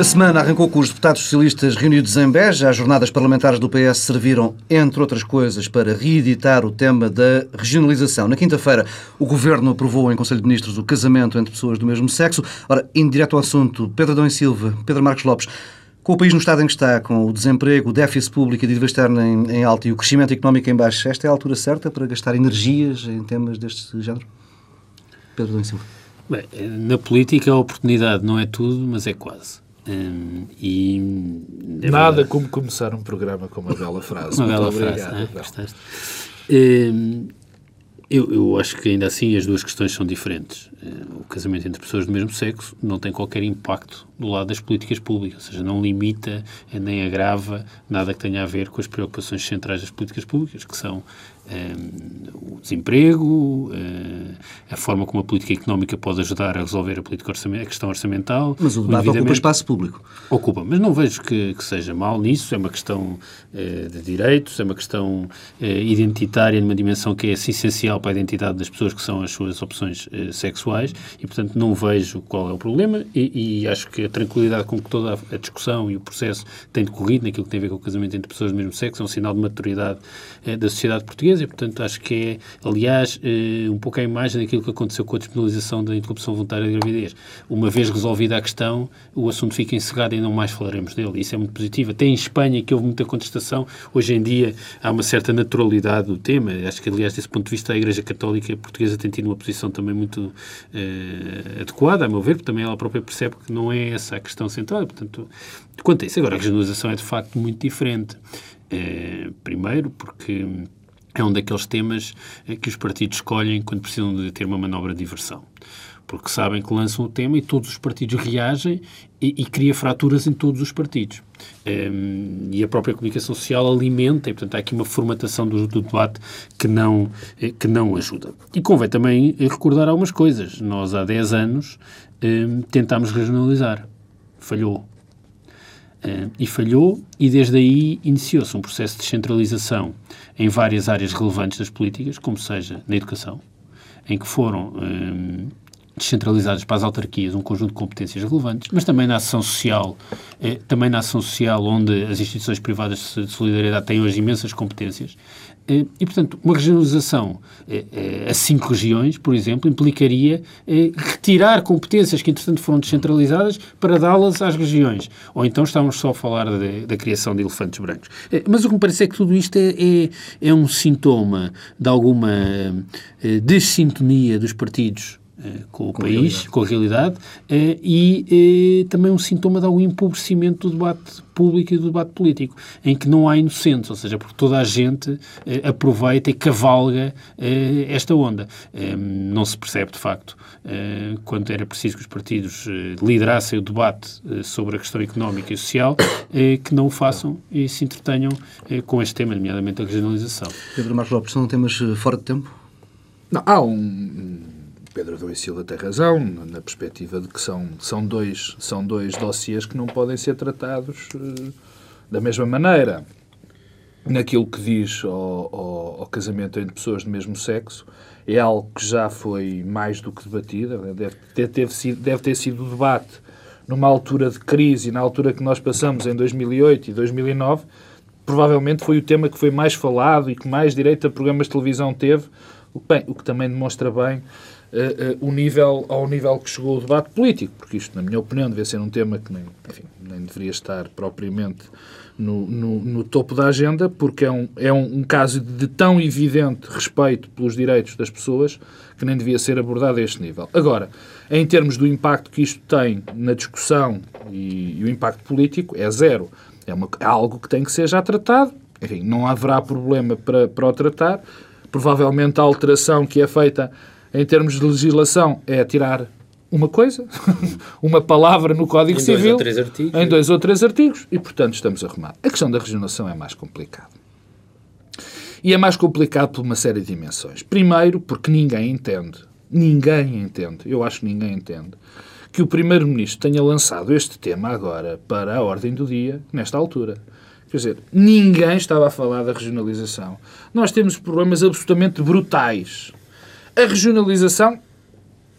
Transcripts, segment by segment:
A semana arrancou com os deputados socialistas reunidos em Beja. As jornadas parlamentares do PS serviram, entre outras coisas, para reeditar o tema da regionalização. Na quinta-feira, o Governo aprovou em Conselho de Ministros o casamento entre pessoas do mesmo sexo. Ora, indo direto ao assunto, Pedro Adão e Silva, Pedro Marcos Lopes, com o país no estado em que está, com o desemprego, o déficit público a dívida externa em, em alta e o crescimento económico em baixo, esta é a altura certa para gastar energias em temas deste género? Pedro Adão e Silva. Bem, na política a oportunidade não é tudo, mas é quase. Um, e é Nada verdade. como começar um programa com uma bela frase. Uma bela frase, obrigado, um, eu, eu, acho que ainda assim as duas questões são diferentes. O casamento entre pessoas do mesmo sexo não tem qualquer impacto do lado das políticas públicas, ou seja, não limita nem agrava nada que tenha a ver com as preocupações centrais das políticas públicas, que são um, o desemprego, uh, a forma como a política económica pode ajudar a resolver a, política a questão orçamental. Mas o debate ocupa espaço público. Ocupa, mas não vejo que, que seja mal nisso, é uma questão uh, de direitos, é uma questão uh, identitária numa dimensão que é essencial para a identidade das pessoas que são as suas opções sexuais e, portanto, não vejo qual é o problema e, e acho que a tranquilidade com que toda a discussão e o processo tem decorrido naquilo que tem a ver com o casamento entre pessoas do mesmo sexo é um sinal de maturidade da sociedade portuguesa e, portanto, acho que é, aliás, eh, um pouco a imagem daquilo que aconteceu com a despenalização da interrupção voluntária da gravidez. Uma vez resolvida a questão, o assunto fica encerrado e não mais falaremos dele. Isso é muito positivo. Até em Espanha, que houve muita contestação, hoje em dia há uma certa naturalidade do tema. Acho que, aliás, desse ponto de vista, a Igreja Católica Portuguesa tem tido uma posição também muito eh, adequada, a meu ver, porque também ela própria percebe que não é essa a questão central. Portanto, quanto a isso, agora a regionalização é de facto muito diferente. Eh, primeiro, porque é um daqueles temas eh, que os partidos escolhem quando precisam de ter uma manobra de diversão. Porque sabem que lançam o tema e todos os partidos reagem e, e cria fraturas em todos os partidos. Um, ehm, e a própria comunicação social alimenta, e portanto há aqui uma formatação do, do, debate que não, eh, que não ajuda. E convém também recordar algumas coisas. Nós há 10 anos um, ehm, tentámos regionalizar. Falhou. Uh, e falhou, e desde aí iniciou-se um processo de descentralização em várias áreas relevantes das políticas, como seja na educação, em que foram uh, descentralizadas para as autarquias um conjunto de competências relevantes, mas também na ação social, eh, também na ação social onde as instituições privadas de solidariedade têm hoje imensas competências, e, portanto, uma regionalização eh, eh, a cinco regiões, por exemplo, implicaria retirar competências que, entretanto, foram descentralizadas para dá-las às regiões. Ou então estamos só a falar de, da criação de elefantes brancos. Mas o que me parece é que tudo isto é, é, é um sintoma de alguma desintonia dos partidos eh, com o com país, com a realidade, eh, e eh, também um sintoma de algum empobrecimento do debate público e do debate político, em que não há inocentes, ou seja, porque toda a gente aproveita e cavalga esta onda. não se percebe, de facto, quando era preciso que os partidos liderassem o debate sobre a questão económica e social, que não o façam e se entretenham com este tema, nomeadamente a regionalização. Pedro Marcos Lopes, são temas fora de tempo? Não, há um Pedro Adão e Silva tem razão, na perspectiva de que são, são, dois, são dois dossiês que não podem ser tratados uh, da mesma maneira. Naquilo que diz ao, ao, ao, casamento entre pessoas do mesmo sexo, é algo que já foi mais do que debatido, deve ter, deve, sido, deve ter sido debate numa altura de crise, na altura que nós passamos em 2008 e 2009, provavelmente foi o tema que foi mais falado e que mais direito a programas de televisão teve, bem, o que também demonstra bem uh, uh, o nível, ao nível que chegou o debate político, porque isto, na minha opinião, devia ser um tema que nem, enfim, nem deveria estar propriamente no, no, no, topo da agenda, porque é, um, é um, um, caso de tão evidente respeito pelos direitos das pessoas que nem devia ser abordado a este nível. Agora, em termos do impacto que isto tem na discussão e, e o impacto político, é zero. É, uma, é algo que tem que ser já tratado. Enfim, não haverá problema para, para o tratar. Provavelmente a alteração que é feita em termos de legislação, é tirar uma coisa, uma palavra no Código em Civil, dois artigos, em dois ou três artigos, e portanto estamos arrumados. A questão da regionalização é mais complicada. E é mais complicado por uma série de dimensões. Primeiro, porque ninguém entende, ninguém entende, eu acho que ninguém entende, que o Primeiro-Ministro tenha lançado este tema agora para a ordem do dia, nesta altura. Quer dizer, ninguém estava a falar da regionalização. Nós temos problemas absolutamente brutais a regionalização,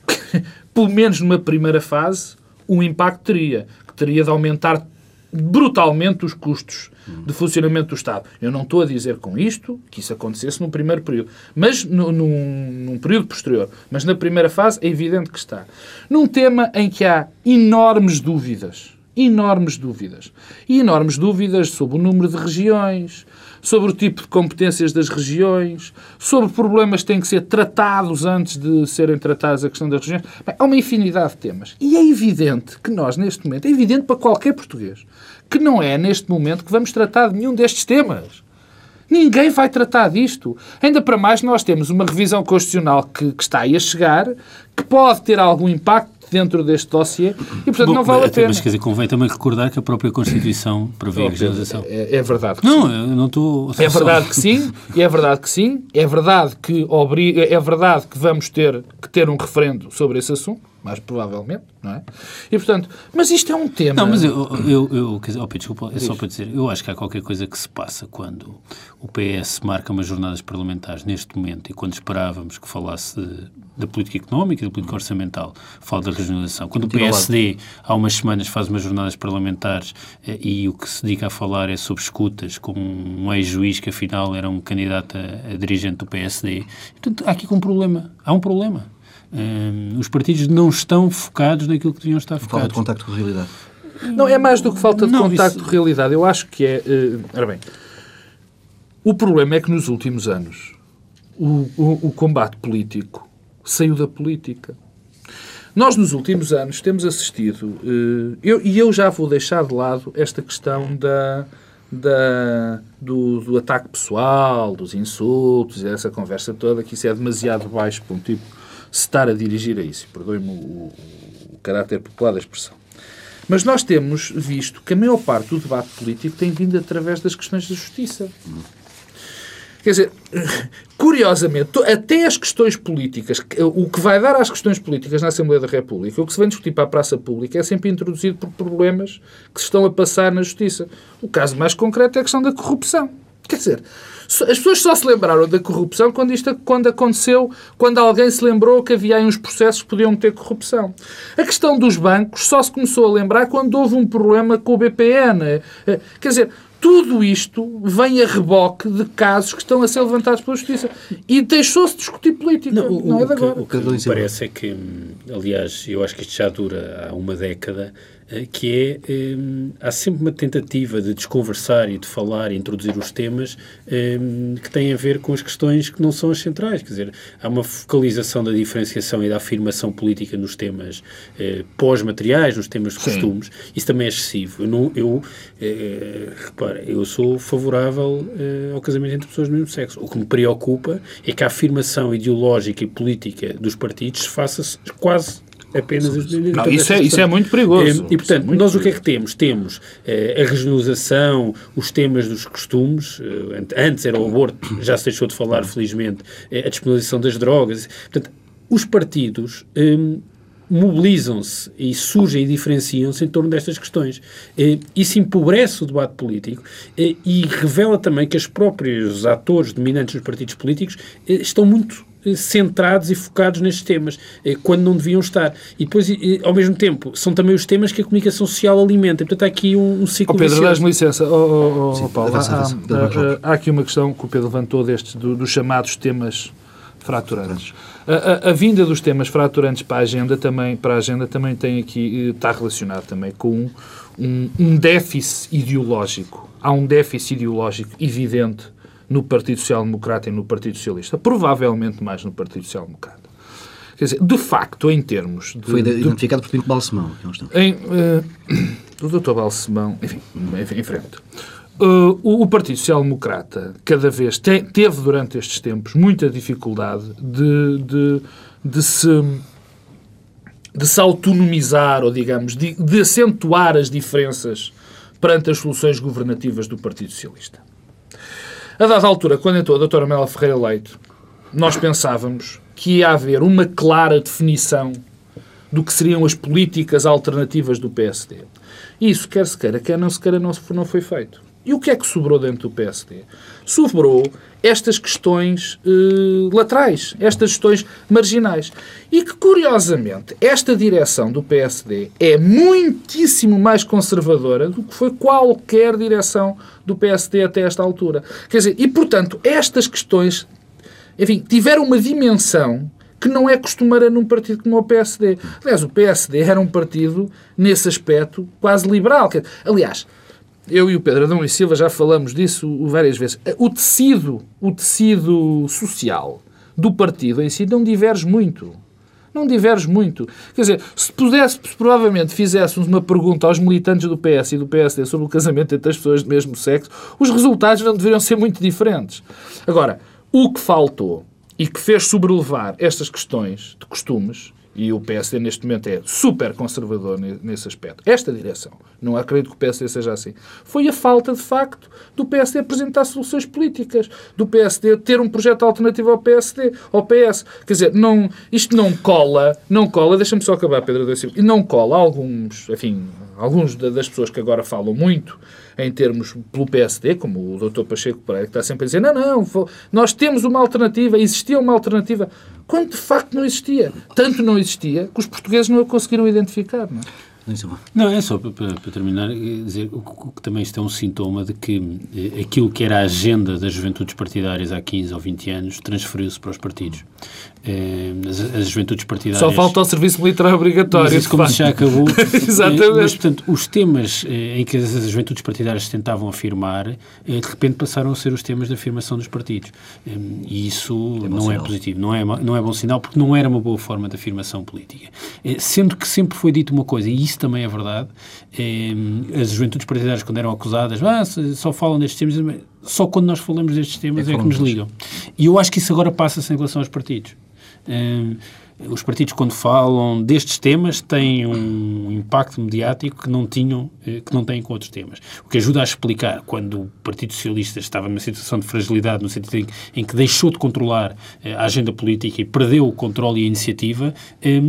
pelo menos numa primeira fase, um impacto teria, que teria de aumentar brutalmente os custos de funcionamento do Estado. Eu não estou a dizer com isto que isso acontecesse no primeiro período, mas no, num, num, período posterior. Mas na primeira fase é evidente que está. Num tema em que há enormes dúvidas, enormes dúvidas, e enormes dúvidas sobre o número de regiões, sobre o tipo de competências das regiões, sobre problemas que têm que ser tratados antes de serem tratados a questão das regiões. Bem, há uma infinidade de temas. E é evidente que nós, neste momento, é evidente para qualquer português, que não é neste momento que vamos tratar de nenhum destes temas. Ninguém vai tratar disto. Ainda para mais, nós temos uma revisão constitucional que, que está aí a chegar, que pode ter algum impacto dentro deste dossiê e, portanto, Bom, não vale a pena. Mas, quer dizer, convém também recordar que a própria Constituição prevê a regionalização. É, é, verdade que não, sim. eu não estou... É verdade que sim, é verdade que sim, é verdade que, obriga, é verdade que vamos ter que ter um referendo sobre esse assunto, mais provavelmente, não é? E, portanto, mas isto é um tema... Não, mas eu, eu, eu dizer, oh, desculpa, é só para dizer, eu acho que há qualquer coisa que se passa quando o PS marca umas jornadas parlamentares neste momento e quando esperávamos que falasse da política económica e da política orçamental, fala da regionalização. Quando o PSD, há umas semanas, faz umas jornadas parlamentares eh, e o que se dedica a falar é sobre escutas, com um ex-juiz que afinal era um candidato a, a dirigente do PSD. Portanto, há aqui um problema. Há um problema. Um, os partidos não estão focados naquilo que deviam estar focados. Falta de contacto com a realidade. Não, é mais do que falta de não, contacto isso... com a realidade. Eu acho que é... Uh, ora bem, o problema é que nos últimos anos o, o, o combate político saiu da política. Nós, nos últimos anos, temos assistido, uh, eu, e eu já vou deixar de lado esta questão da, da, do, do, ataque pessoal, dos insultos, essa conversa toda, que isso é demasiado baixo para um tipo se estar a dirigir a isso. Perdoe-me o, o, caráter popular da expressão. Mas nós temos visto que a maior parte do debate político tem vindo através das questões da justiça. Quer dizer, curiosamente, até as questões políticas, o que vai dar às questões políticas na Assembleia da República, o que se vem discutir para a praça pública é sempre introduzido por problemas que se estão a passar na justiça. O caso mais concreto é a questão da corrupção. Quer dizer, as pessoas só se lembraram da corrupção quando, isto, quando aconteceu, quando alguém se lembrou que havia aí uns processos que podiam ter corrupção. A questão dos bancos só se começou a lembrar quando houve um problema com o BPN. Eh, quer dizer, tudo isto vem a reboque de casos que estão a ser levantados pela Justiça. E deixou-se discutir política. Não, o, não é de agora. O que, o que parece é que, aliás, eu acho que isto já dura há uma década, eh, que é um, há sempre uma tentativa de desconversar e de falar e introduzir os temas um, que têm a ver com as questões que não são as centrais. Quer dizer, há uma focalização da diferenciação e da afirmação política nos temas uh, pós-materiais, nos temas de costumes. Sim. Isso também é excessivo. Eu, não, eu uh, repara, eu sou favorável uh, ao casamento entre pessoas do mesmo sexo. O que me preocupa é que a afirmação ideológica e política dos partidos se faça quase apenas as Não, isso, é, isso é muito perigoso. E, portanto, é nós o que é que temos? Temos eh, a regionalização, os temas dos costumes, eh, antes era o aborto, já se deixou de falar, felizmente, eh, a disponibilização das drogas. Portanto, os partidos eh, mobilizam-se e surgem e diferenciam-se em torno destas questões. Isso empobrece o debate político e revela também que os próprios atores dominantes dos partidos políticos estão muito centrados e focados nestes temas, quando não deviam estar. E depois, ao mesmo tempo, são também os temas que a comunicação social alimenta. Portanto, há aqui um, um ciclo oh, Pedro, dás-me licença. Oh, oh, oh Sim, Paulo, há, há, há, aqui uma questão que o Pedro levantou destes, do, dos chamados temas fraturantes. A, a, a, vinda dos temas fraturantes para a agenda também, para a agenda também tem aqui, está relacionado também com um, um déficit ideológico. Há um déficit ideológico evidente no Partido Social Democrata e no Partido Socialista. Provavelmente mais no Partido Social Democrata. Quer dizer, de facto, em termos... De, Foi identificado de, por Pinto Balsemão. Em, uh, do Dr. Balsemão, enfim, em frente. Uh, o, o, Partido Social Democrata cada vez te, teve durante estes tempos muita dificuldade de, de, de, se de se autonomizar ou digamos de, de acentuar as diferenças perante as soluções governativas do Partido Socialista. A dada altura, quando entrou a doutora Mela Ferreira Leite, nós pensávamos que ia haver uma clara definição do que seriam as políticas alternativas do PSD. Isso, quer se queira, quer não se queira, não, não foi feito. E o que é que sobrou dentro do PSD? Sobrou estas questões eh, laterais, estas questões marginais. E que, curiosamente, esta direção do PSD é muitíssimo mais conservadora do que foi qualquer direção do PSD até esta altura. Quer dizer, e, portanto, estas questões, enfim, tiveram uma dimensão que não é costumeira num partido como o PSD. Aliás, o PSD era um partido, nesse aspecto, quase liberal. Aliás, eu e o Pedro Adão e Silva já falamos disso várias vezes. O tecido, o tecido social do partido em si não diverge muito. Não diverge muito. Quer dizer, se pudesse, se provavelmente fizéssemos uma pergunta aos militantes do PS e do PSD sobre o casamento entre as pessoas do mesmo sexo, os resultados não deveriam ser muito diferentes. Agora, o que faltou e que fez sobrelevar estas questões de costumes e o PSD neste momento é super conservador nesse aspecto. Esta direção, não acredito que o PSD seja assim, foi a falta de facto do PSD apresentar soluções políticas, do PSD ter um projeto alternativo ao PSD, ao PS. Quer dizer, não, isto não cola, não cola, deixa-me só acabar, Pedro da Silva, e não cola alguns, enfim, alguns das pessoas que agora falam muito em termos pelo PSD, como o Dr. Pacheco Pereira, que está sempre a dizer, não, não, nós temos uma alternativa, existia uma alternativa quando de facto não existia. Tanto não existia que os portugueses não a conseguiram identificar. Não é? Não, é só para, para terminar, dizer que também isto é um sintoma de que eh, aquilo que era a agenda das juventudes partidárias há 15 ou 20 anos transferiu-se para os partidos. Eh, as, as, juventudes partidárias... Só falta o serviço militar obrigatório. Mas isso como já acabou. Exatamente. Mas, portanto, os temas eh, em que as, as juventudes partidárias tentavam afirmar, de repente passaram a ser os temas de afirmação dos partidos. E isso é não é sinal. é positivo, não é, não é bom sinal, porque não era uma boa forma de afirmação política. Sendo que sempre foi dito uma coisa, e isso também é verdade. As juventudes partidárias, quando eram acusadas, ah, só falam destes temas, só quando nós falamos destes temas é, é que nos ligam. E eu acho que isso agora passa-se em relação aos partidos os partidos, quando falam destes temas, têm um impacto mediático que não tinham, que não têm com outros temas. O que ajuda a explicar quando o Partido Socialista estava numa situação de fragilidade, no sentido em, em que deixou de controlar eh, a agenda política e perdeu o controle e a iniciativa, eh,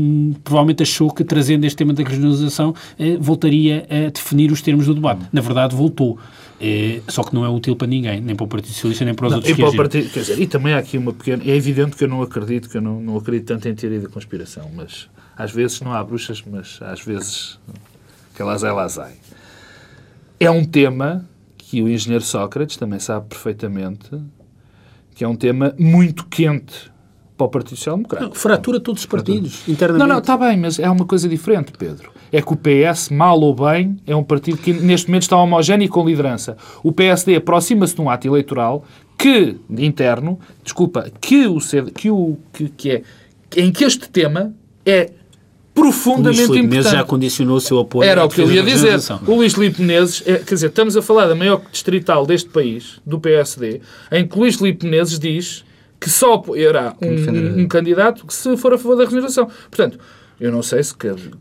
provavelmente achou que, trazendo este tema da regionalização, eh, voltaria a definir os termos do debate. Na verdade, voltou. É, só que não é útil para ninguém, nem para o Partido Socialista, nem para os não, outros e, para o partido, quer dizer, e também há aqui uma pequena... É evidente que eu não acredito, que eu não, não acredito tanto em teoria da conspiração, mas às vezes não há bruxas, mas às vezes que elas elas há. É um tema que o engenheiro Sócrates também sabe perfeitamente que é um tema muito quente para o Partido Social Democrático. fratura todos os partidos, internamente. Não, não, está bem, mas é uma coisa diferente, Pedro. É que o PS, mal ou bem, é um partido que neste momento está homogéneo e com liderança. O PSD aproxima-se de um ato eleitoral que, interno, desculpa, que o, que o que, que é, em que este tema é profundamente o Luís Menezes já condicionou o seu apoio Era o que eu ia dizer. O Luís Filipe Menezes, é, quer dizer, estamos a falar da maior distrital deste país, do PSD, em que o Luís Filipe Menezes diz que só apoiará um, um, um, candidato que se for a favor da regeneração. Portanto, eu não sei se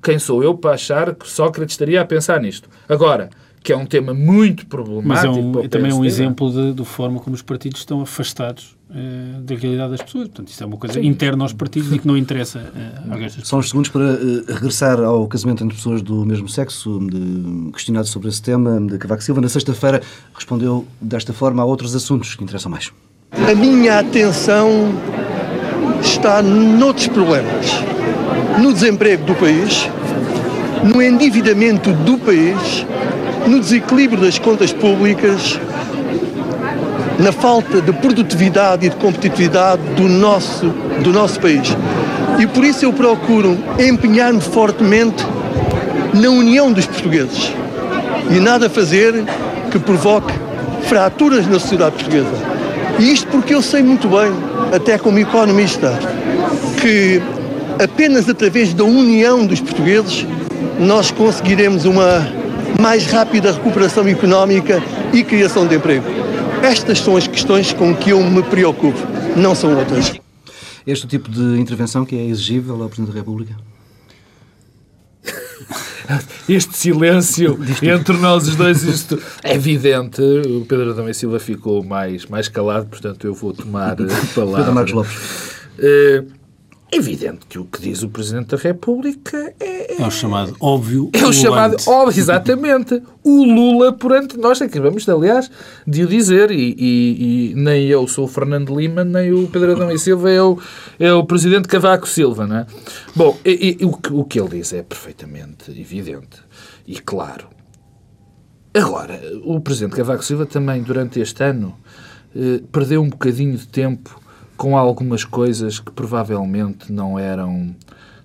quem sou eu para achar que Sócrates estaria a pensar nisto. Agora, que é um tema muito problemático. Mas é um, também é um exemplo de, de, forma como os partidos estão afastados uh, da realidade das pessoas. Portanto, isso é uma coisa Sim. interna aos partidos e que não interessa uh, a pessoas. São os segundos para uh, regressar ao casamento entre pessoas do mesmo sexo, de, questionado sobre esse tema, de Cavaco Silva. Na sexta-feira respondeu desta forma a outros assuntos que interessam mais. A minha atenção está noutros problemas. No desemprego do país, no endividamento do país, no desequilíbrio das contas públicas, na falta de produtividade e de competitividade do nosso, do nosso país. E por isso eu procuro empenhar-me fortemente na união dos portugueses e nada fazer que provoque fraturas na sociedade portuguesa. E isto porque eu sei muito bem, até como economista, que apenas através da união dos portugueses nós conseguiremos uma mais rápida recuperação económica e criação de emprego. Estas são as questões com que eu me preocupo, não são outras. Este é o tipo de intervenção que é exigível ao Presidente da República? este silêncio entre nós os dois, isto é evidente. O Pedro Adão e Silva ficou mais, mais calado, portanto eu vou tomar a palavra. Pedro Marcos Lopes. Uh, É evidente que o que diz o Presidente da República é, É o chamado óbvio. é o chamado, óbvio, exatamente, o Lula por ante nós. Acabamos, aliás, de o dizer. E, e- e nem eu sou o Fernando Lima, nem o Pedro Adão e Silva é o, é o Presidente Cavaco Silva, não é? Bom, e o, que, o que ele diz é perfeitamente evidente e claro. Agora, o Presidente Cavaco Silva também, durante este ano, eh, perdeu um bocadinho de tempo com algumas coisas que provavelmente não eram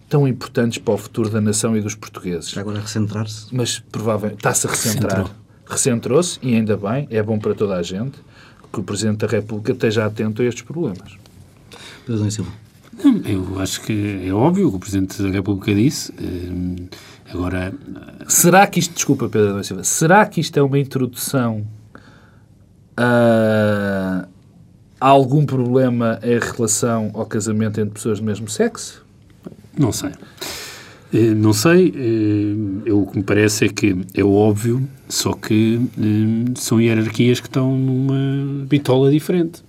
tão importantes para o futuro da nação e dos portugueses Já agora a recentrar-se. mas provavelmente está-se a recentrar. Recentrou. Recentrou-se e ainda bem, é bom para toda a gente que o Presidente da República esteja atento a estes problemas. Pedro Silva. Não, eu acho que é óbvio o que o Presidente da República disse. Hum, Agora, Será que isto, desculpa Pedro Silva, será que isto é uma introdução a, a algum problema em relação ao casamento entre pessoas do mesmo sexo? não sei. Eh, Não sei, eh, eu, o que me parece é que é óbvio, só que eh, são hierarquias que estão numa bitola diferente.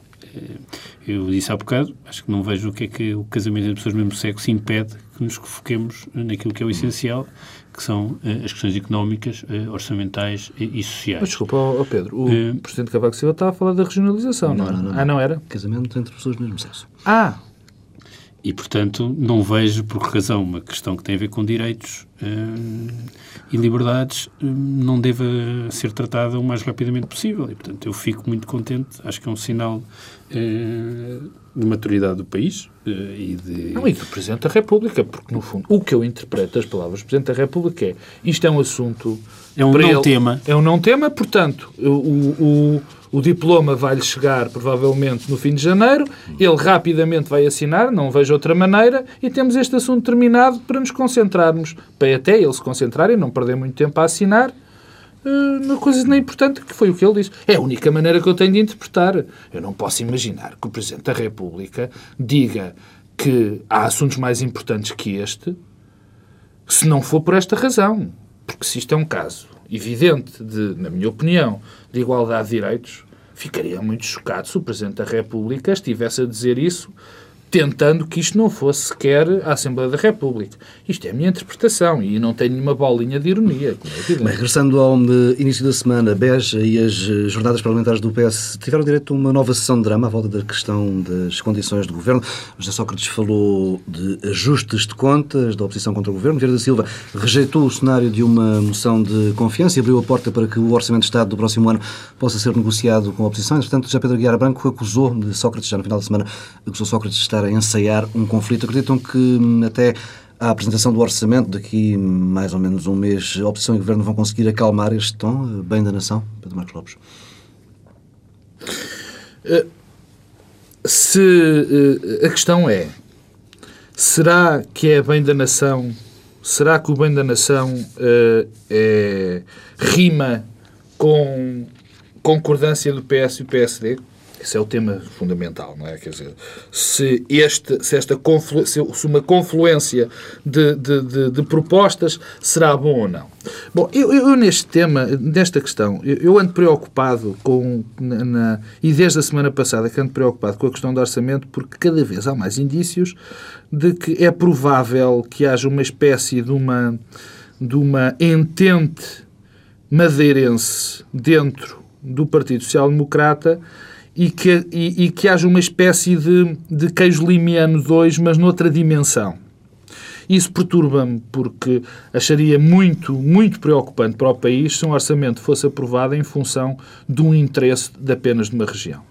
Eu disse há bocado, acho que não vejo o que é que o casamento entre pessoas do mesmo sexo impede que nos foquemos naquilo que é o essencial, que são eh, as questões económicas, eh, orçamentais e, e sociais. Mas desculpa, ó Pedro, o Eh, Presidente Cavaco Silva estava a falar da regionalização, não, Não, era? não, não. Ah, não era? Casamento entre pessoas do mesmo sexo. Ah, E, portanto, não vejo por que razão uma questão que tem a ver com direitos hum, e liberdades hum, não deva ser tratada o mais rapidamente possível. E, portanto, eu fico muito contente. Acho que é um sinal de maturidade do país eh, e de... Não, e do Presidente da República, porque no fundo o que eu interpreto das palavras do Presidente da República é isto é um assunto. É um não ele- tema. É um não tema, portanto, o, o, o diploma vai-lhe chegar provavelmente no fim de janeiro, ele rapidamente vai assinar, não vejo outra maneira, e temos este assunto terminado para nos concentrarmos, para até ele se concentrar e não perder muito tempo a assinar. Na coisa nem importante, que foi o que ele disse. É a única maneira que eu tenho de interpretar. Eu não posso imaginar que o Presidente da República diga que há assuntos mais importantes que este, se não for por esta razão. Porque se isto é um caso evidente de, na minha opinião, de igualdade de direitos, ficaria muito chocado se o Presidente da República estivesse a dizer isso tentando que isto não fosse sequer a Assembleia da República. Isto é a minha interpretação e não tenho nenhuma bolinha de ironia, é. Bem, regressando ao início da semana, Beja e as eh, jornadas parlamentares do PS tiveram direito a uma nova sessão de drama à volta da questão das condições do governo. José Sócrates falou de ajustes de contas da oposição contra o governo. Vieira da Silva rejeitou o cenário de uma moção de confiança e abriu a porta para que o Orçamento de Estado do próximo ano possa ser negociado com a oposição. Entretanto, já Pedro Guiara Branco acusou de Sócrates, já no final da semana, acusou Sócrates de estar a ensaiar um conflito. Acreditam que hum, até à apresentação do orçamento, daqui mais ou menos um mês, a oposição e o governo vão conseguir acalmar este tom, eh, bem da nação? Pedro Marcos Lopes. Se eh, a questão é, será que é bem da nação? Será que o bem da nação eh, é- rima com concordância do PS e do PSD? Esse é o tema fundamental, não é? Quer dizer, se, este, se, esta conflu, se uma confluência de, de, de- de propostas será bom ou não. Bom, eu, eu neste tema, nesta questão, eu, eu ando preocupado com, na, na- e desde a semana passada que ando preocupado com a questão do orçamento, porque cada vez há mais indícios de que é provável que haja uma espécie de uma, de uma entente madeirense dentro do Partido Social Democrata e que, e, e que haja uma espécie de, de queijo limiano 2, mas noutra dimensão. Isso perturba-me porque acharia muito, muito preocupante para o país se um orçamento fosse aprovado em função de um interesse de apenas de uma região.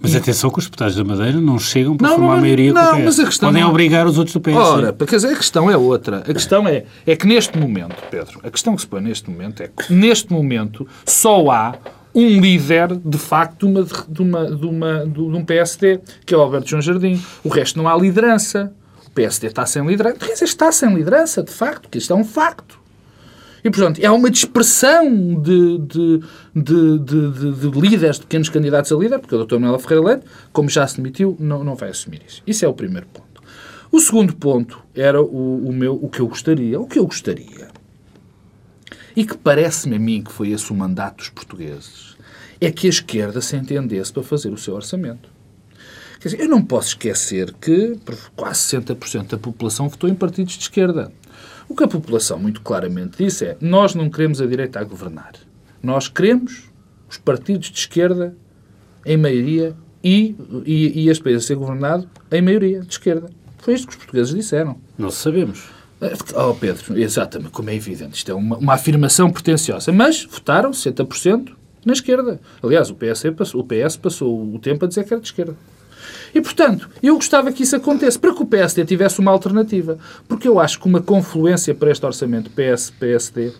Mas atenção que os deputados da Madeira não chegam para Não, formar não, a maioria não, com o PS. mas a questão Podem não- obrigar os outros do PS. Ora, porque a questão é outra. A questão é, é que neste momento, Pedro, a questão que se põe neste momento é que neste momento só há um líder, de facto, de, uma, de, uma, de, uma, de um PSD, que é o Alberto João Jardim. O resto não há liderança. O PSD está sem liderança. Quer dizer, está sem liderança, de facto, que isto é um facto. E, portanto, há uma dispersão de, de, de, de, de- de líderes, de pequenos candidatos a líder, porque o Dr. Manuel Ferreira Leite, como já se demitiu, não, não vai assumir isso. Isso é o primeiro ponto. O segundo ponto era o, o, meu, o que eu gostaria. O que eu gostaria, e que parece-me a mim que foi esse o mandato dos portugueses, é que a esquerda se entendesse para fazer o seu orçamento. Quer dizer, eu não posso esquecer que quase 60% da população votou em partidos de esquerda. O que a população muito claramente disse é: nós não queremos a direita a governar. Nós queremos os partidos de esquerda em maioria e, e, e este país a ser governado em maioria de esquerda. Foi isto que os portugueses disseram. Não sabemos. Oh, Pedro, exatamente, como é evidente. Isto é uma, uma afirmação pretenciosa. Mas votaram 60% na esquerda. Aliás, o PS, passou, o PS passou o tempo a dizer que era de esquerda. E, portanto, eu gostava que isso acontecesse, para que o PSD tivesse uma alternativa. Porque eu acho que uma confluência para este orçamento PS-PSD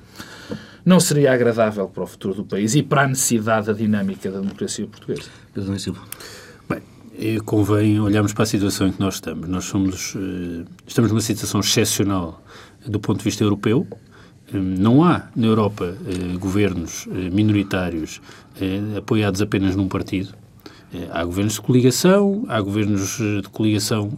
não seria agradável para o futuro do país e para a necessidade da dinâmica da democracia portuguesa. Pedro Silva. Bem, convém olharmos para a situação em que nós estamos. Nós somos, eh, estamos numa situação excepcional do ponto de vista europeu. Eh, não há na Europa eh, governos minoritários apoiados apenas num partido. Há governos de coligação, há governos de coligação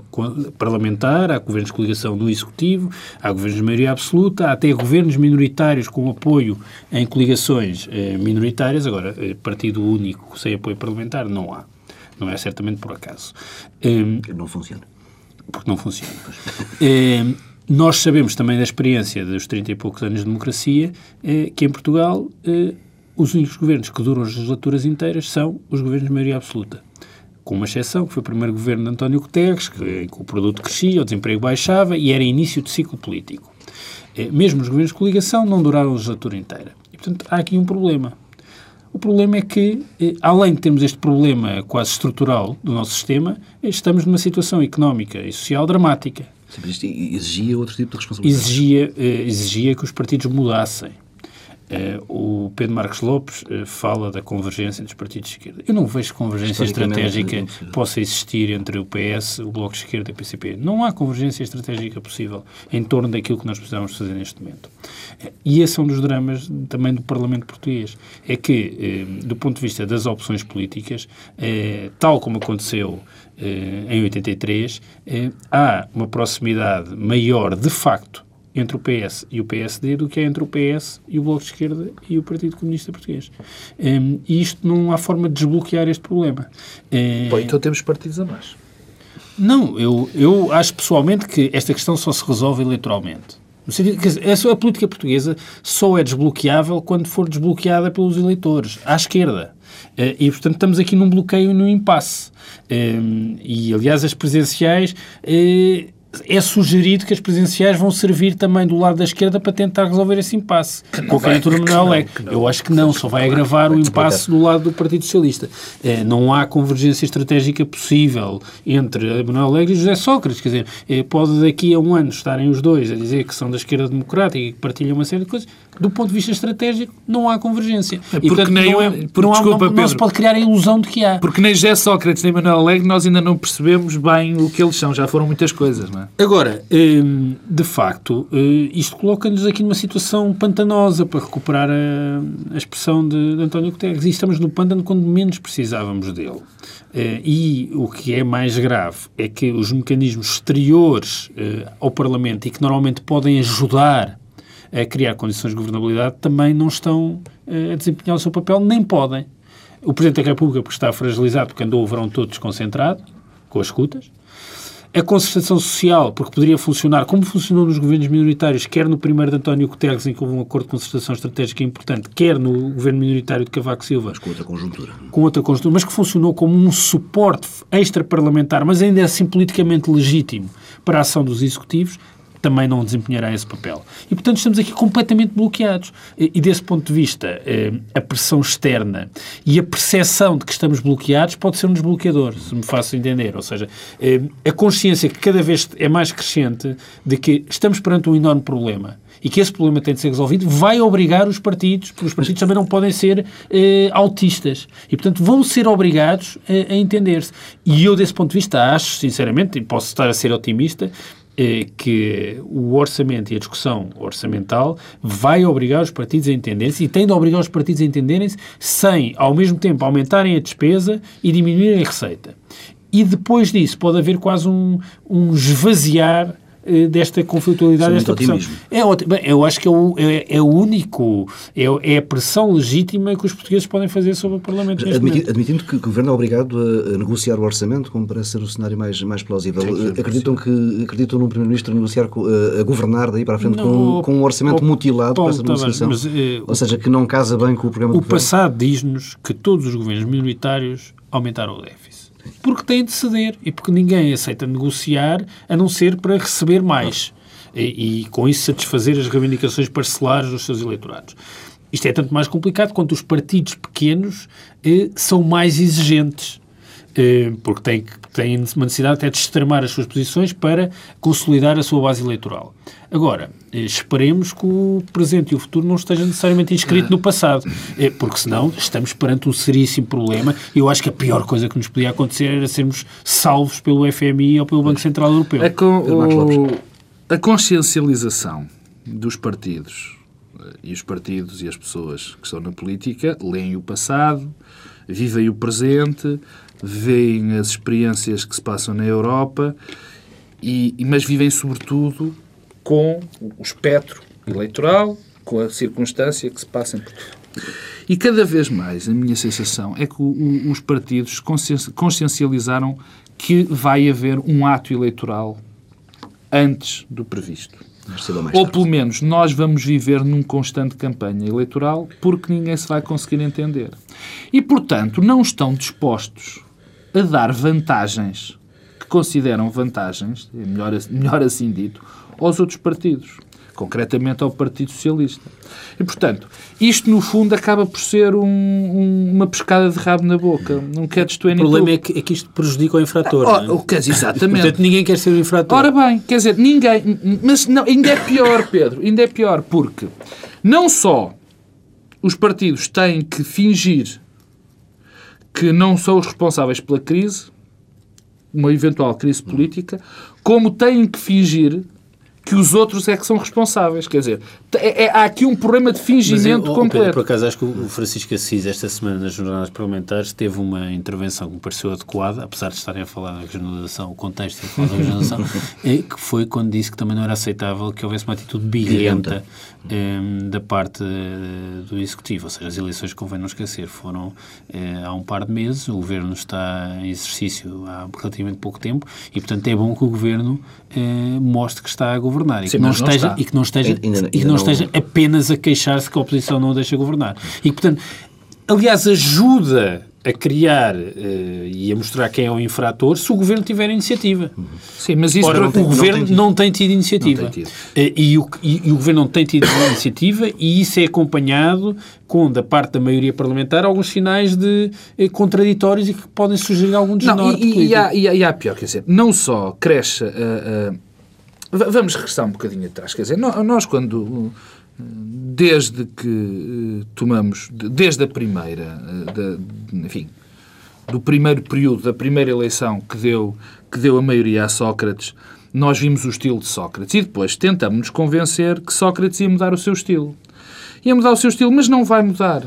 parlamentar, há governos de coligação no Executivo, há governos de maioria absoluta, há até governos minoritários com apoio em coligações minoritárias. Agora, partido único sem apoio parlamentar, não há. Não é certamente por acaso. Um, não funciona. Porque não funciona. um, nós sabemos também da experiência dos 30 e poucos anos de democracia eh, que em Portugal eh, os únicos governos que duram as legislaturas inteiras são os governos de maioria absoluta. Com uma exceção, que foi o primeiro governo de António Guterres, que, em que o produto crescia, o desemprego baixava e era início de ciclo político. Eh, mesmo os governos de coligação não duraram a legislatura inteira. E, portanto, há aqui um problema. O problema é que, eh, além de termos este problema quase estrutural do nosso sistema, estamos numa situação económica e social dramática. Sim, isto exigia outro tipo de responsabilidade. Exigia, eh, exigia que os partidos mudassem. Uh, o Pedro Marcos Lopes uh, fala da convergência entre os partidos de esquerda. Eu não vejo convergência estratégica possa existir entre o PS, o Bloco de Esquerda e o PCP. Não há convergência estratégica possível em torno daquilo que nós precisamos fazer neste momento. Uh, e esse é um dos dramas também do Parlamento português. É que, do ponto de vista das opções políticas, tal como aconteceu em 83, há uma proximidade maior, de facto, entre o PS e o PSD do que é entre o PS e o Bloco de Esquerda e o Partido Comunista Português. Um, e isto não há forma de desbloquear este problema. Bom, então temos partidos a mais. Não, eu, eu acho pessoalmente que esta questão só se resolve eleitoralmente. No sentido que a política portuguesa só é desbloqueável quando for desbloqueada pelos eleitores, à esquerda. E, portanto, estamos aqui num bloqueio e num impasse. E, aliás, as presenciais eh, é sugerido que as presenciais vão servir também do lado da esquerda para tentar resolver esse impasse. Com a candidatura de Manuel Alegre. Eu acho que não, só vai agravar o impasse do lado do Partido Socialista. É, não há convergência estratégica possível entre Manuel Alegre e José Sócrates. Quer dizer, é, pode daqui a um ano estarem os dois a dizer que são da esquerda democrática e que partilham uma série de coisas. Do ponto de vista estratégico, não há convergência. É porque e, portanto, nem, não, é, porque, não, há, desculpa, não, não se pode criar a ilusão de que há. Porque nem José Sócrates nem Manuel Alegre nós ainda não percebemos bem o que eles são. Já foram muitas coisas, não é? Agora, Hum, de facto, eh, isto coloca-nos aqui numa situação pantanosa para recuperar a, a expressão de, de, António Guterres. E estamos no pântano quando menos precisávamos dele. Eh, e o que é mais grave é que os mecanismos exteriores eh, ao Parlamento e que normalmente podem ajudar a criar condições de governabilidade também não estão a desempenhar o seu papel, nem podem. O Presidente da República, porque está fragilizado, porque andou o verão todo desconcentrado, com as escutas, a concertação social, porque poderia funcionar como funcionou nos governos minoritários, quer no primeiro de António Guterres, em que houve um acordo de concertação estratégica importante, quer no governo minoritário de Cavaco Silva. Mas com outra conjuntura. Com outra conjuntura, mas que funcionou como um suporte extra-parlamentar, mas ainda assim politicamente legítimo para a ação dos executivos, também não desempenhará esse papel. E, portanto, estamos aqui completamente bloqueados. E, desse ponto de vista, eh, a pressão externa e a percepção de que estamos bloqueados pode ser um desbloqueador, se me faço entender. Ou seja, eh, a consciência que cada vez é mais crescente de que estamos perante um enorme problema e que esse problema tem de ser resolvido, vai obrigar os partidos, porque os partidos também não podem ser eh, autistas. E, portanto, vão ser obrigados a, a entender-se. E eu, desse ponto de vista, acho, sinceramente, e posso estar a ser otimista, que o orçamento e a discussão orçamental vai obrigar os partidos a entenderem-se e tem de obrigar os partidos a entenderem-se sem, ao mesmo tempo, aumentarem a despesa e diminuírem a receita. E depois disso pode haver quase um, um esvaziar desta conflitualidade, é desta pressão. É ótimo. Bem, eu acho que é o, é, é o único, é, é a pressão legítima que os portugueses podem fazer sobre o Parlamento Admiti- admitindo que o Governo é obrigado a, a negociar o orçamento, como parece ser o cenário mais, mais plausível. Eh, acreditam, que, acreditam num Primeiro-Ministro a negociar, com- a, governar daí para a frente Não, com, com um orçamento oh, mutilado Paulo com essa negociação? mas, eh, Ou seja, que não casa bem com o programa O do passado diz-nos que todos os governos minoritários aumentaram o déficit. Porque têm de ceder e porque ninguém aceita negociar a não ser para receber mais. E, e com isso satisfazer as reivindicações parcelares dos seus eleitorados. Isto é tanto mais complicado quanto os partidos pequenos eh, são mais exigentes. Eh, porque têm, que- têm uma necessidade até de extremar as suas posições para consolidar a sua base eleitoral. Agora, eh, esperemos que o presente e o futuro não estejam necessariamente inscritos no passado, eh, porque senão estamos perante um seríssimo problema e eu acho que a pior coisa que nos podia acontecer era sermos salvos pelo FMI ou pelo Banco Central Europeu. A, Marcos o- a consciencialização dos partidos eh, e os partidos e as pessoas que estão na política leem o passado, vivem o presente, veem as experiências que se passam na Europa, e, mas vivem sobretudo com o espectro eleitoral, com a circunstância que se passa em Portugal. E cada vez mais a minha sensação é que o- os partidos conscien- consciencializaram que vai haver um ato eleitoral antes do previsto. Ou pelo menos nós vamos viver num constante campanha eleitoral porque ninguém se vai conseguir entender. E, portanto, não estão dispostos a dar vantagens que consideram vantagens, é melhor, melhor assim dito, aos outros partidos. Concretamente ao Partido Socialista. E, portanto, isto no fundo acaba por ser um- um- uma pescada de rabo na boca. Não catch O problema é que, é que isto prejudica o infrator. não é? Oh, quer dizer, exatamente. Portanto, ninguém quer ser o infrator. Ora bem, quer dizer, ninguém. Mas não, ainda é pior, Pedro, ainda é pior, porque não só os partidos têm que fingir que não são os responsáveis pela crise, uma eventual crise política, como têm que fingir que os outros é que são responsáveis. Quer dizer, é- é- há aqui um problema de fingimento eu, oh, Pedro, completo. por acaso, acho que o Francisco Assis, esta semana, nas jornadas parlamentares, teve uma intervenção que me pareceu adequada, apesar de estarem a falar da regionalização, o contexto e falar da regionalização, que foi quando disse que também não era aceitável que houvesse uma atitude birrenta em, da parte eh, do Executivo. Ou seja, as eleições, convém não esquecer, foram eh, há um par de meses, o Governo está em exercício há relativamente pouco tempo e, portanto, é bom que o Governo eh, mostre que está a governar e Sim, que não não esteja, está. e que não esteja, Ainda- ainda e que não não- esteja apenas a queixar-se que a oposição não o deixa governar. E, portanto, aliás, ajuda a criar eh, e a mostrar quem é o infrator se o governo tiver iniciativa. Sim, mas isso Ora, o governo tem tido. não tem tido iniciativa. Não tem tido. Eh, E, o, e- e o governo não tem tido iniciativa e isso é acompanhado com, da parte da maioria parlamentar, alguns sinais de eh, contraditórios e que podem sugerir algum Não, desnorte e, e, político. há, e há- e há pior, quer dizer, não só cresce. va- vamos regressar um bocadinho atrás, quer dizer, nó- nós quando. Desde que uh, tomamos, de- desde a primeira, da- enfim, do primeiro período, da primeira eleição que deu, que deu a maioria a Sócrates, nós vimos o estilo de Sócrates e depois tentamos nos convencer que Sócrates ia mudar o seu estilo. Ia mudar o seu estilo, mas não vai mudar.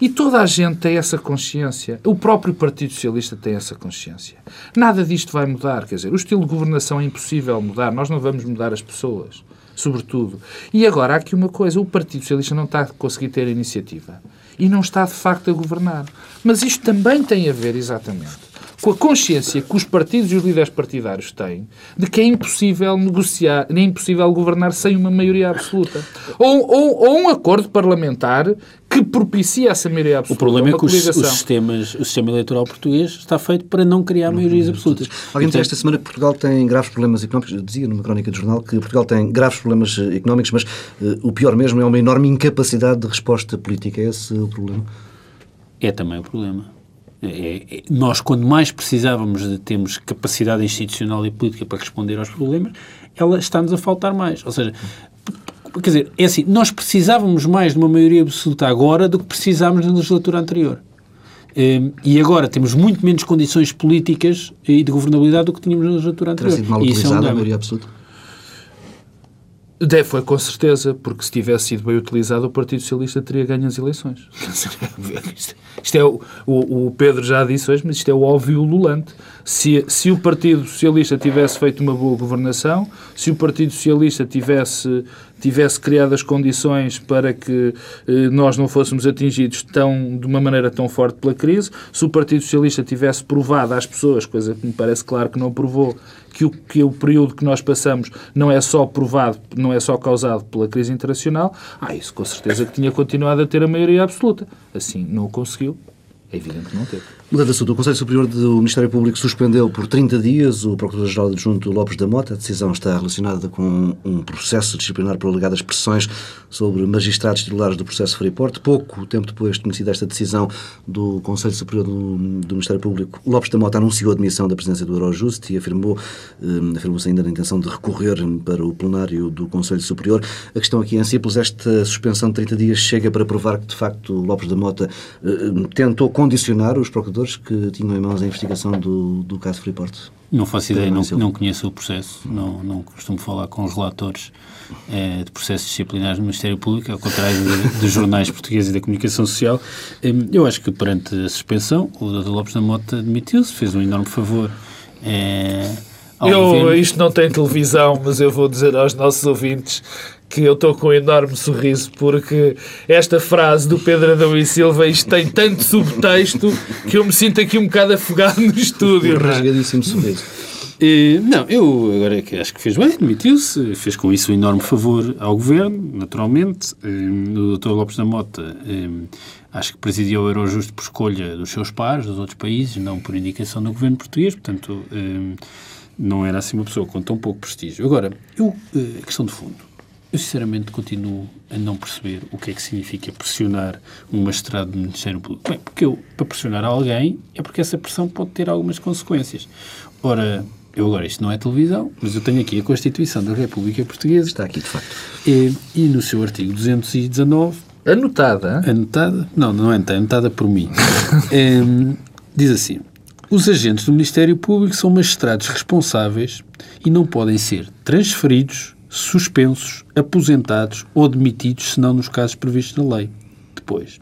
E toda a gente tem essa consciência. O próprio Partido Socialista tem essa consciência. Nada disto vai mudar. Quer dizer, o estilo de governação é impossível mudar. Nós não vamos mudar as pessoas, sobretudo. E agora, há aqui uma coisa. O Partido Socialista não está a conseguir ter iniciativa. E não está, de facto, a governar. Mas isto também tem a ver, exatamente, com a consciência que os partidos e os líderes partidários têm de que é impossível negociar, é impossível governar sem uma maioria absoluta. Ou, ou, ou um acordo parlamentar que propicia essa maioria O absoluta. problema é que os, os sistemas, o sistema eleitoral português está feito para não criar maiorias absolutas. Alguém disse esta semana que Portugal tem graves problemas económicos. Eu dizia numa crónica de jornal que Portugal tem graves problemas eh, económicos, mas eh, o pior mesmo é uma enorme incapacidade de resposta política. É esse o problema? É também o problema. É- é- nós, quando mais precisávamos de termos capacidade institucional e política para responder aos problemas, ela está-nos a faltar mais. Ou seja, quer dizer, é assim, nós precisávamos mais de uma maioria absoluta agora do que precisávamos na legislatura anterior. Hum, E agora temos muito menos condições políticas e de governabilidade do que tínhamos na legislatura Terá anterior. sido mal E é um a maioria absoluta? Deve, foi com certeza, porque se tivesse sido bem utilizado, o Partido Socialista teria ganho as eleições. isto é o, o, o, Pedro já disse hoje, mas isto é o óbvio lulante. Se, se o Partido Socialista tivesse feito uma boa governação, se o Partido Socialista tivesse, tivesse criado as condições para que eh, nós não fôssemos atingidos tão, de uma maneira tão forte pela crise, se o Partido Socialista tivesse provado às pessoas, coisa que me parece claro que não provou, que o, que o período que nós passamos não é só provado, não é só causado pela crise internacional, ah, isso com certeza que tinha continuado a ter a maioria absoluta. Assim, não o conseguiu. É evidente que não teve. Mudando de assunto, o Conselho Superior do Ministério Público suspendeu por 30 dias o Procurador-Geral Adjunto Lopes da Mota. A decisão está relacionada com um processo disciplinar por alegadas pressões sobre magistrados titulares do processo Freeport. Pouco tempo depois de conhecida esta decisão do Conselho Superior do, do, Ministério Público, Lopes da Mota anunciou a admissão da presidência do Eurojust e afirmou, eh, afirmou-se ainda na intenção de recorrer para o plenário do Conselho Superior. A questão aqui é simples, esta suspensão de 30 dias chega para provar que, de facto, Lopes da Mota eh, tentou condicionar os procuradores que tinham em mãos a investigação do, do caso Freeport? Não faço ideia, não, não conheço o processo, não, não costumo falar com os relatores é, de processos disciplinares do Ministério Público, ao contrário dos jornais portugueses e da comunicação social. É, eu acho que perante a suspensão, o Dr. Lopes da Mota admitiu-se, fez um enorme favor. É, eu, isto não tem televisão, mas eu vou dizer aos nossos ouvintes que eu estou com um enorme sorriso porque esta frase do Pedro Adão e Silva isto tem tanto subtexto que eu me sinto aqui um bocado afogado no estúdio. Um rasgadíssimo sorriso. não, eu agora é acho que fez bem, demitiu-se, fez com isso um enorme favor ao Governo, naturalmente. o Dr. Lopes da Mota acho que presidiu o Eurojust por escolha dos seus pares, dos outros países, não por indicação do Governo português, portanto não era assim uma pessoa com tão pouco prestígio. Agora, eu, a questão de fundo, eu, sinceramente, continuo a não perceber o que é que significa pressionar um magistrado do Ministério Público. Bem, porque eu, para pressionar alguém, é porque essa pressão pode ter algumas consequências. Ora, eu agora, isto não é televisão, mas eu tenho aqui a Constituição da República Portuguesa. Está aqui, de facto. E, e no seu artigo 219... Anotada? Anotada? Não, não é anotada por mim. é, diz assim, os agentes do Ministério Público são magistrados responsáveis e não podem ser transferidos suspensos, aposentados ou demitidos, senão nos casos previstos na lei. Depois,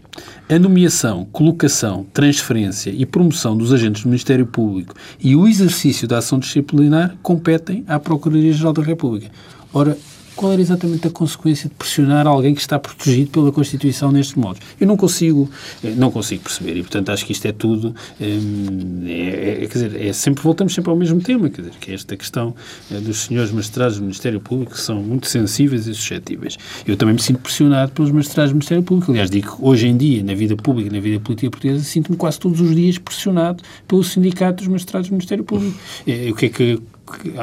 a nomeação, colocação, transferência e promoção dos agentes do Ministério Público e o exercício da ação disciplinar competem à Procuradoria-Geral da República. Ora, qual era exatamente a consequência de pressionar alguém que está protegido pela Constituição nestes modos? Eu não consigo, eh, não consigo perceber e, portanto, acho que isto é tudo, hum, é, é, quer dizer, é sempre, voltamos sempre ao mesmo tema, quer dizer, que é esta questão é, dos senhores magistrados do Ministério Público que são muito sensíveis e suscetíveis. Eu também me sinto pressionado pelos magistrados do Ministério Público. Aliás, digo que hoje em dia, na vida pública, na vida política portuguesa, sinto-me quase todos os dias pressionado pelo sindicato dos magistrados do Ministério Público. o que é que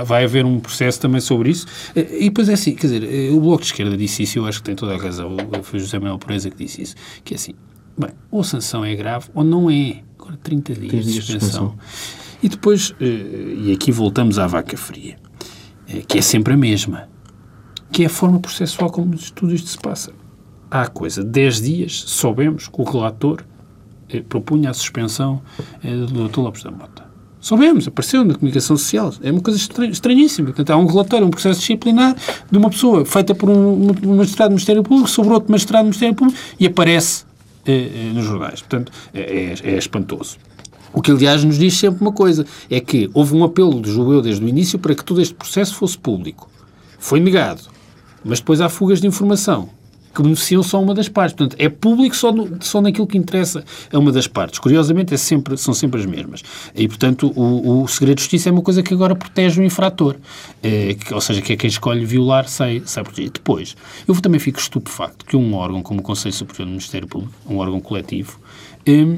vai haver um processo também sobre isso. E depois é assim, quer dizer, eh, o Bloco de Esquerda disse isso, eu acho que tem toda a razão, foi José Manuel Pereza que disse isso, que é assim, bem, ou a sanção é grave ou não é. Agora, 30 dias de suspensão. E depois, eh, e aqui voltamos à vaca fria, eh, que é sempre a mesma, que é a forma processual como tudo isto se passa. Há coisa, 10 dias, soubemos que o relator propunha a suspensão do Dr. Lopes da Mota. Soubemos, apareceu na comunicação social. É uma coisa estranhíssima. Portanto, há um relatório, um processo disciplinar de uma pessoa feita por um, magistrado do Ministério Público sobre outro magistrado do Ministério Público e aparece eh, eh, nos jornais. Portanto, é, é, é, espantoso. O que, aliás, nos diz sempre uma coisa: é que houve um apelo do judeu desde o início para que todo este processo fosse público. Foi negado. Mas depois há fugas de informação que beneficiam só uma das partes. Portanto, é público só, no, só naquilo que interessa a uma das partes. Curiosamente, é sempre, são sempre as mesmas. E, portanto, o, o segredo de justiça é uma coisa que agora protege o infrator. É, que, ou seja, que é quem escolhe violar sai, sai protegido. Depois, eu também fico estupefacto que um órgão como o Conselho Superior do Ministério Público, um órgão coletivo, é,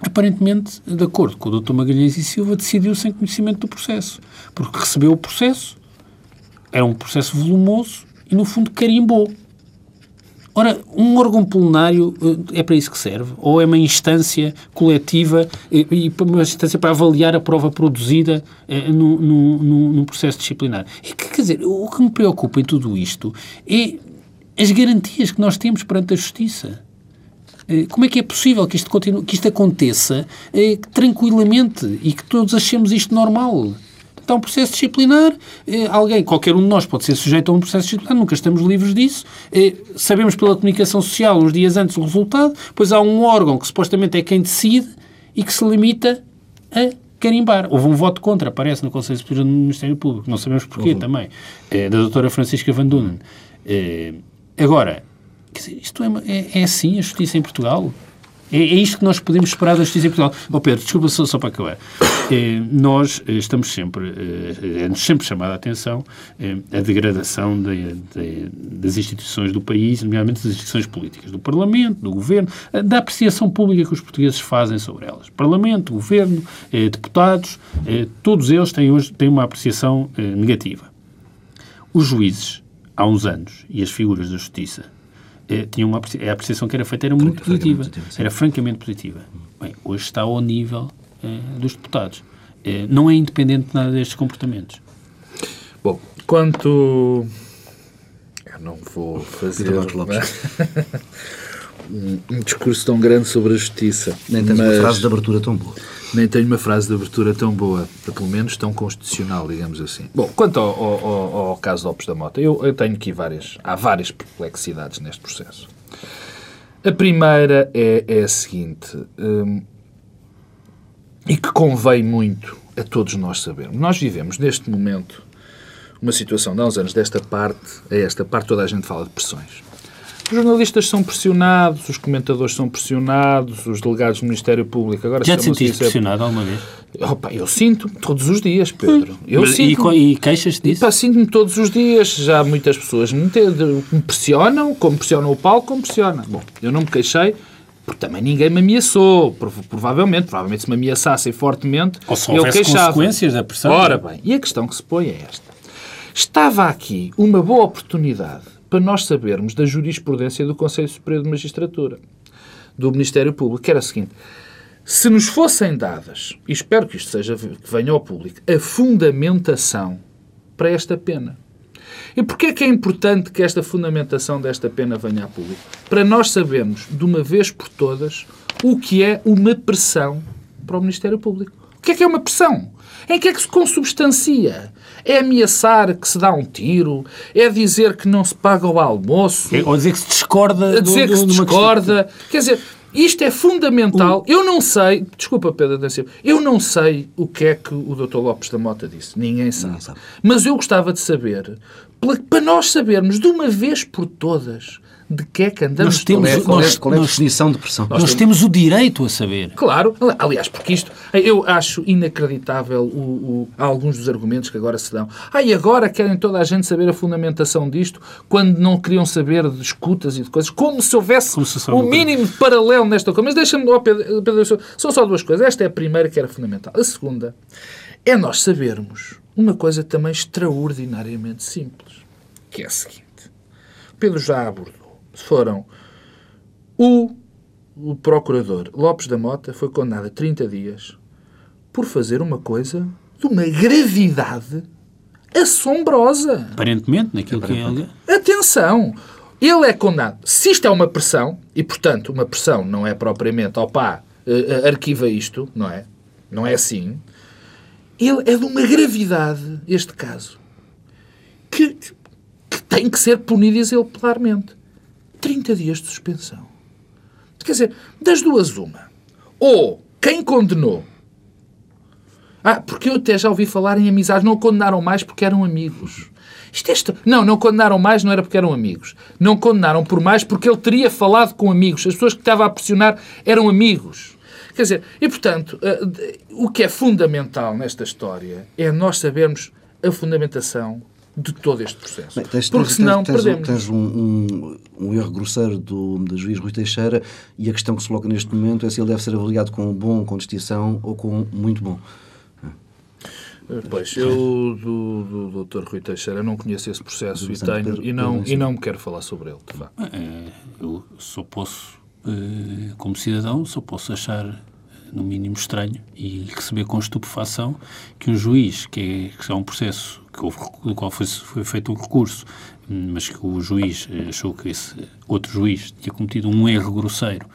aparentemente, de acordo com o Dr. Magalhães e Silva, decidiu sem conhecimento do processo. Porque recebeu o processo, era um processo volumoso e, no fundo, carimbou. Ora, um órgão pulmonário eh, é para isso que serve? Ou é uma instância coletiva eh, e uma instância para avaliar a prova produzida eh, num, processo disciplinar? Que, quer dizer, o que me preocupa em tudo isto é as garantias que nós temos perante a justiça. Como é que é possível que isto, continue, que isto aconteça tranquilamente e que todos achemos isto normal? Está um processo disciplinar, eh, alguém, qualquer um de nós pode ser sujeito a um processo disciplinar, nunca estamos livres disso. Eh, sabemos pela comunicação social, uns dias antes, o resultado, pois há um órgão que supostamente é quem decide e que se limita a carimbar. Houve um voto contra, aparece no Conselho Superior do Ministério Público, não sabemos porquê uhum. também, é, da doutora Francisca Van Dunen. É, agora, dizer, isto é, é, é assim a justiça em Portugal? É, é isto que nós podemos esperar da justiça em Portugal. Oh Pedro, desculpa só, só para acabar. É, nós eh, estamos sempre, é, é-nos sempre chamada a atenção a degradação de, de, das instituições do país, nomeadamente das instituições políticas, do Parlamento, do Governo, da apreciação pública que os portugueses fazem sobre elas. Parlamento, Governo, deputados, todos eles têm hoje têm uma apreciação negativa. Os juízes, há uns anos, e as figuras da justiça, é, tinha uma, a apreciação que era feita era muito positiva, positiva era francamente positiva. Bem, hoje está ao nível é, dos deputados. É, não é independente de nada destes comportamentos. Bom, quanto... Eu não vou fazer um, um discurso tão grande sobre a justiça. Nem tens mas... uma frase de abertura tão boa nem tenho uma frase de abertura tão boa, pelo menos tão constitucional, digamos assim. Bom, quanto ao, ao, ao caso de Opes da Mota, eu, eu, tenho aqui várias, há várias perplexidades neste processo. A primeira é, é a seguinte, hum, e que convém muito a todos nós sabermos. Nós vivemos neste momento uma situação de há uns anos desta parte a esta parte, toda a gente fala de pressões. Os jornalistas são pressionados, os comentadores são pressionados, os delegados do Ministério Público. Agora, Já te sentiste pressionado alguma vez? Opa, eu sinto todos os dias, Pedro. Eu Mas, sinto e, e queixas disso? Sinto-me todos os dias. Já muitas pessoas me, me pressionam, como pressionam o Paulo, como pressionam. Bom, eu não me queixei, porque também ninguém me ameaçou, provavelmente. Provavelmente se me ameaçassem fortemente, Ou se eu queixava. consequências da pressão. Ora bem, e a questão que se põe é esta. Estava aqui uma boa oportunidade para nós sabermos da jurisprudência do Conselho Superior de Magistratura, do Ministério Público, que era a seguinte: se nos fossem dadas, e espero que isto seja que venha ao público, a fundamentação para esta pena. E porquê é que é importante que esta fundamentação desta pena venha a público? Para nós sabermos, de uma vez por todas, o que é uma pressão para o Ministério Público. O que é que é uma pressão? Em que é que se consubstancia? É ameaçar que se dá um tiro? É dizer que não se paga o almoço? É, ou dizer que se discorda? A dizer do, que se discorda? Quer dizer, isto é fundamental. Eu não sei, desculpa Pedro da Silva, eu não sei o que é que o Dr. Lopes da Mota disse. Ninguém sabe. Ninguém sabe. Mas eu gostava de saber, para nós sabermos de uma vez por todas de que é que andamos nós temos, qual é, qual é, qual é a definição de pressão? Nós, nós temos, o direito a saber. Claro, aliás, porque isto eu acho inacreditável o, o, alguns dos argumentos que agora se dão. Ah, e agora querem toda a gente saber a fundamentação disto quando não queriam saber de escutas e de coisas, como se houvesse como se o mínimo de paralelo nesta coisa. Mas deixa-me, oh Pedro, Pedro, são só duas coisas. Esta é a primeira que era fundamental. A segunda é nós sabermos uma coisa também extraordinariamente simples, que é a seguinte. Pedro já abordou foram o, o procurador Lopes da Mota foi condenado a 30 dias por fazer uma coisa de uma gravidade assombrosa. Aparentemente, naquilo que é. Atenção! Ele é condenado. Se isto é uma pressão, e portanto uma pressão não é propriamente, opá, uh, arquiva isto, não é? Não é assim. Ele é de uma gravidade, este caso, que, que tem que ser punido exemplarmente. 30 dias de suspensão. Quer dizer, das duas, uma. Ou quem condenou. Ah, porque eu até já ouvi falar em amizades. Não condenaram mais porque eram amigos. Isto é est... Não, não condenaram mais não era porque eram amigos. Não condenaram por mais porque ele teria falado com amigos. As pessoas que estava a pressionar eram amigos. Quer dizer, e portanto, uh, o que é fundamental nesta história é nós sabermos a fundamentação de todo este processo. Bem, tens, Porque tens, senão tens, perdemos. Tens um, um, um, erro grosseiro do, do juiz Rui Teixeira e a questão que se coloca neste momento é se ele deve ser avaliado com bom, com distinção ou com muito bom. Pois, eu do, do Dr. Rui Teixeira não conheço esse processo e, tenho, Pedro, e, não, e não me quero falar sobre ele, de facto. É, eu só posso, eh, como cidadão, só posso achar no mínimo estranho e receber com estupefação que um juiz, que é, que é um processo que houve, do qual foi, foi feito um recurso, mas que o juiz achou que esse outro juiz tinha cometido um erro grosseiro,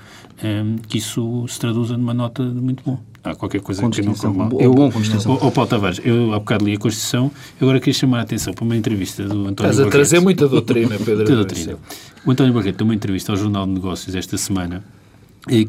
um, que isso se traduza numa nota de muito bom. Há qualquer coisa que não como mal. Eu, bom Constituição. O, o Paulo Tavares, eu há bocado li a Constituição, eu agora queria chamar a atenção para uma entrevista do António Estás a trazer muita doutrina, Pedro. muita doutrina. O António Barreto deu uma entrevista ao Jornal de Negócios esta semana,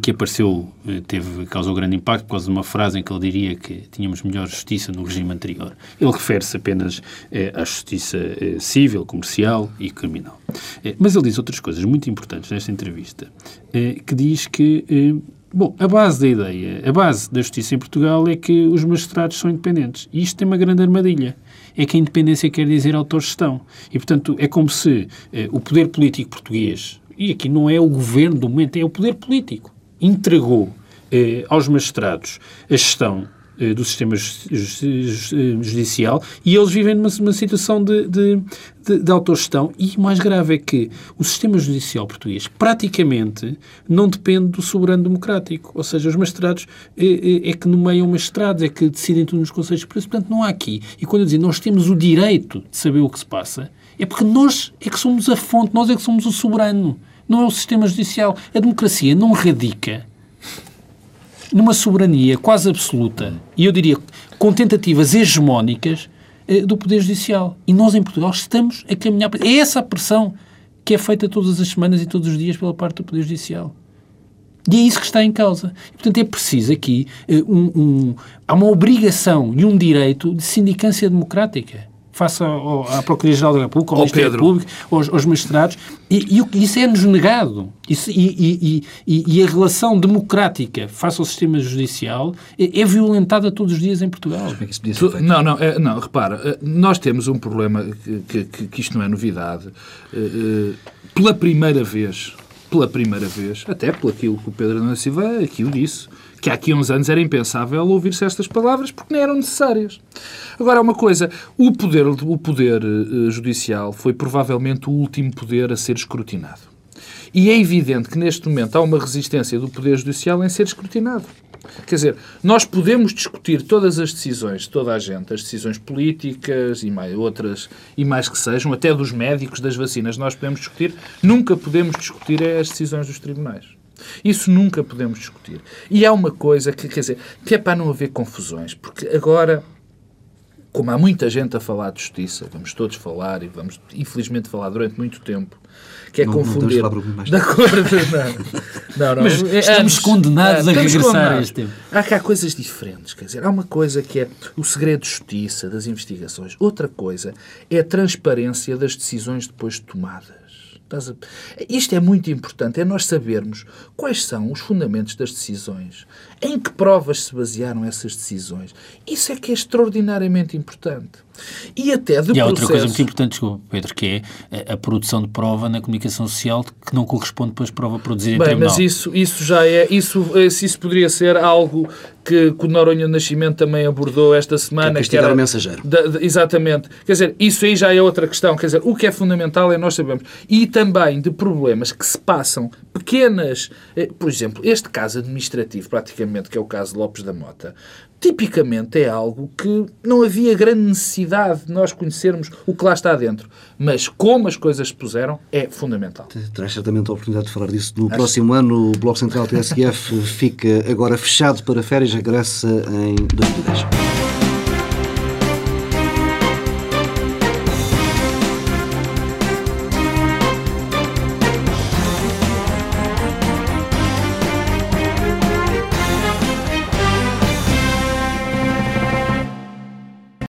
que apareceu, eh, teve, causou grande impacto por causa de uma frase em que ele diria que tínhamos melhor justiça no regime anterior. Ele refere-se apenas eh, à justiça eh, civil, comercial e criminal. Eh, mas ele diz outras coisas muito importantes nesta entrevista, eh, que diz que, eh, bom, a base da ideia, a base da justiça em Portugal é que os magistrados são independentes. E isto tem uma grande armadilha. É que a independência quer dizer autogestão. E, portanto, é como se o poder político português, e aqui não é o governo do momento, é o poder político, entregou eh, aos magistrados a gestão eh, do sistema judicial e eles vivem numa, numa situação de, de, de, de autogestão. E mais grave é que o sistema judicial português praticamente não depende do soberano democrático. Ou seja, os magistrados é, é, é que nomeiam magistrados, é que decidem tudo nos conselhos de preço. Portanto, não há aqui. E quando eu digo nós temos o direito de saber o que se passa, é porque nós é que somos a fonte, nós é que somos o soberano. Não é o sistema judicial. A democracia não radica numa soberania quase absoluta, e eu diria com tentativas hegemónicas eh, do Poder Judicial. E nós, em Portugal, estamos a caminhar. É essa a pressão que é feita todas as semanas e todos os dias pela parte do Poder Judicial. E é isso que está em causa. Portanto, é preciso aqui eh, um, um, há uma obrigação e um direito de sindicância democrática face à Procuradoria-Geral da República, ao, ao Ministério Pedro. Público, aos, aos magistrados, e, e isso é-nos negado. Isso, e, e, e, a relação democrática face ao sistema judicial é, é violentada todos os dias em Portugal. É feito? Não, não, é, não, repara, eh, nós temos um problema que, que, que isto não é novidade. Eh, eh, pela primeira vez, pela primeira vez, até pelo aquilo que o Pedro Ana Silva aqui o disse, que há aqui uns anos era impensável ouvir-se estas palavras porque não eram necessárias. Agora, uma coisa, o poder, o poder uh, judicial foi provavelmente o último poder a ser escrutinado. E é evidente que neste momento há uma resistência do poder judicial em ser escrutinado. Quer dizer, nós podemos discutir todas as decisões de toda a gente, as decisões políticas e mais, outras, e mais que sejam, até dos médicos, das vacinas, nós podemos discutir, nunca podemos discutir é as decisões dos tribunais. Isso nunca podemos discutir. E há uma coisa que, quer dizer, que é para não haver confusões, porque agora, como há muita gente a falar de justiça, vamos todos falar e vamos, infelizmente, falar durante muito tempo, que é não, confundir. Não mais da cor não. não, não. Mas estamos condenados a regressar condenados. a este tempo. Há cá coisas diferentes, quer dizer, há uma coisa que é o segredo de justiça, das investigações. Outra coisa é a transparência das decisões depois tomadas. Isto é muito importante, é nós sabermos quais são os fundamentos das decisões, em que provas se basearam essas decisões. Isso é que é extraordinariamente importante. E até de E há outra coisa muito importante, desculpa, Pedro, que é a produção de prova na comunicação social que não corresponde depois prova produzida em Bem, tribunal. mas isso, isso já é, isso, isso poderia ser algo que, que o Noronha Nascimento também abordou esta semana. Que, é que era, o mensageiro. exatamente. Quer dizer, isso aí já é outra questão. Quer dizer, o que é fundamental é nós sabemos. E também de problemas que se passam, pequenas, eh, por exemplo, este caso administrativo, praticamente, que é o caso de Lopes da Mota, tipicamente é algo que não havia grande necessidade de nós conhecermos o que lá está dentro. Mas como as coisas se puseram, é fundamental. Terás certamente a oportunidade de falar disso. No Acho... próximo ano, o Bloco Central TSF fica agora fechado para férias, regressa em 2010.